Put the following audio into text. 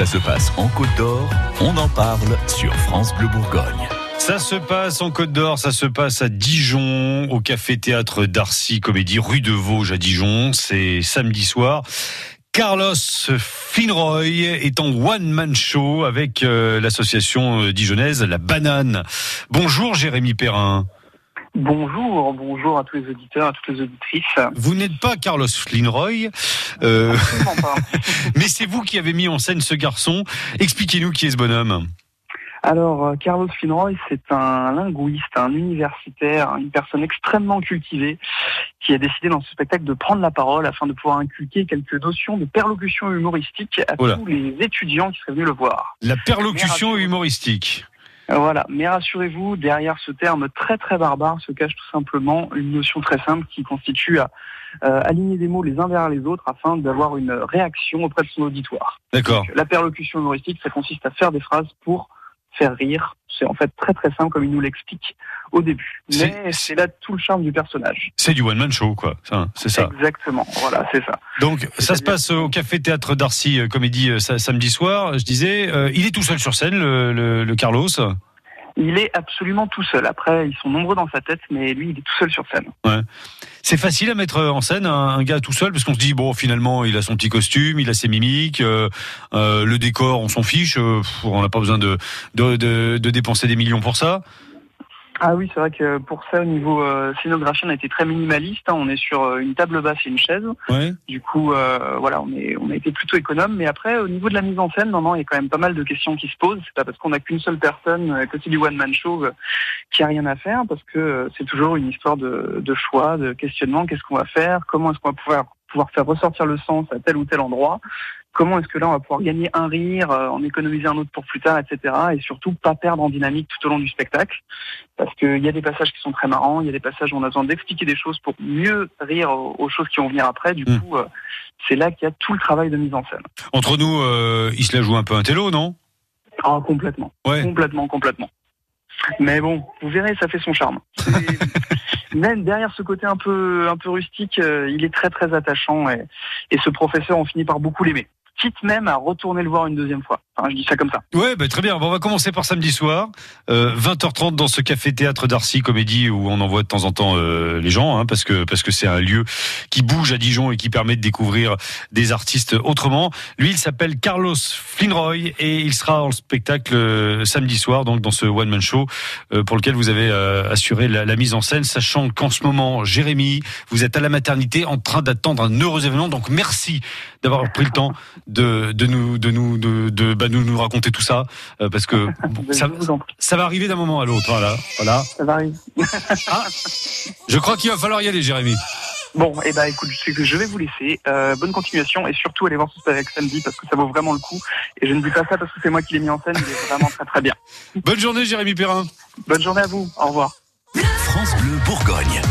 Ça se passe en Côte d'Or, on en parle sur France Bleu Bourgogne. Ça se passe en Côte d'Or, ça se passe à Dijon, au Café Théâtre d'Arcy Comédie, rue de Vosges à Dijon. C'est samedi soir. Carlos Finroy est en one-man show avec euh, l'association euh, dijonnaise La Banane. Bonjour Jérémy Perrin. Bonjour, bonjour à tous les auditeurs, à toutes les auditrices. Vous n'êtes pas Carlos Flinroy, euh, pas. mais c'est vous qui avez mis en scène ce garçon. Expliquez-nous qui est ce bonhomme. Alors, euh, Carlos Finroy, c'est un linguiste, un universitaire, une personne extrêmement cultivée qui a décidé dans ce spectacle de prendre la parole afin de pouvoir inculquer quelques notions de perlocution humoristique à Oula. tous les étudiants qui seraient venus le voir. La perlocution humoristique. Voilà, mais rassurez-vous, derrière ce terme très très barbare se cache tout simplement une notion très simple qui constitue à euh, aligner des mots les uns derrière les autres afin d'avoir une réaction auprès de son auditoire. D'accord. La perlocution humoristique, ça consiste à faire des phrases pour faire rire. C'est en fait très très simple comme il nous l'explique au début. Mais c'est là tout le charme du personnage. C'est du one-man show, quoi. C'est ça. Exactement, voilà, c'est ça. Donc, ça se passe au Café Théâtre d'Arcy euh, Comédie euh, sa- samedi soir. Je disais, euh, il est tout seul sur scène, le, le- le Carlos. Il est absolument tout seul. Après, ils sont nombreux dans sa tête, mais lui, il est tout seul sur scène. C'est facile à mettre en scène un, gars tout seul parce qu'on se dit bon, finalement, il a son petit costume, il a ses mimiques, euh, euh, le décor, on s'en fiche. euh, on n'a pas besoin de, de, de dépenser des millions pour ça. Ah oui, c'est vrai que pour ça, au niveau euh, scénographie, on a été très minimaliste. hein. On est sur euh, une table basse et une chaise. Ouais. Du coup, euh, voilà, on, est, on a été plutôt économe. Mais après, au niveau de la mise en scène, non, non, il y a quand même pas mal de questions qui se posent. C'est pas parce qu'on n'a qu'une seule personne euh, côté du one-man show euh, qui a rien à faire, parce que c'est toujours une histoire de, de choix, de questionnement. Qu'est-ce qu'on va faire? Comment est-ce qu'on va pouvoir, pouvoir faire ressortir le sens à tel ou tel endroit Comment est-ce que là, on va pouvoir gagner un rire, euh, en économiser un autre pour plus tard, etc. Et surtout, pas perdre en dynamique tout au long du spectacle? Parce qu'il y a des passages qui sont très marrants, il y a des passages où on a besoin d'expliquer des choses pour mieux rire aux, choses qui vont venir après. Du Mm. coup, euh, c'est là qu'il y a tout le travail de mise en scène. Entre nous, euh, il se la joue un peu un télo, non? Ah, complètement. Ouais. Complètement, complètement. Mais bon, vous verrez, ça fait son charme. Même derrière ce côté un peu, un peu rustique, euh, il est très très attachant et, et ce professeur, on finit par beaucoup l'aimer. Quitte même à retourner le voir une deuxième fois. Je dis ça comme ça. Ouais, bah, très bien. Bon, on va commencer par samedi soir, euh, 20h30 dans ce café théâtre d'Arcy Comédie où on envoie de temps en temps euh, les gens, hein, parce que parce que c'est un lieu qui bouge à Dijon et qui permet de découvrir des artistes autrement. Lui, il s'appelle Carlos Flinroy et il sera en spectacle euh, samedi soir, donc dans ce one man show euh, pour lequel vous avez euh, assuré la, la mise en scène, sachant qu'en ce moment, Jérémy, vous êtes à la maternité en train d'attendre un heureux événement. Donc merci d'avoir pris le temps de, de nous de nous de, de bah, nous, nous raconter tout ça euh, parce que ça, ça va arriver d'un moment à l'autre. Voilà, voilà. ça va arriver. Ah, je crois qu'il va falloir y aller, Jérémy. Bon, et ben écoute, c'est que je vais vous laisser. Euh, bonne continuation et surtout allez voir ce spectacle samedi parce que ça vaut vraiment le coup. Et je ne dis pas ça parce que c'est moi qui l'ai mis en scène, il est vraiment très très bien. Bonne journée, Jérémy Perrin. Bonne journée à vous. Au revoir. France Bleu Bourgogne.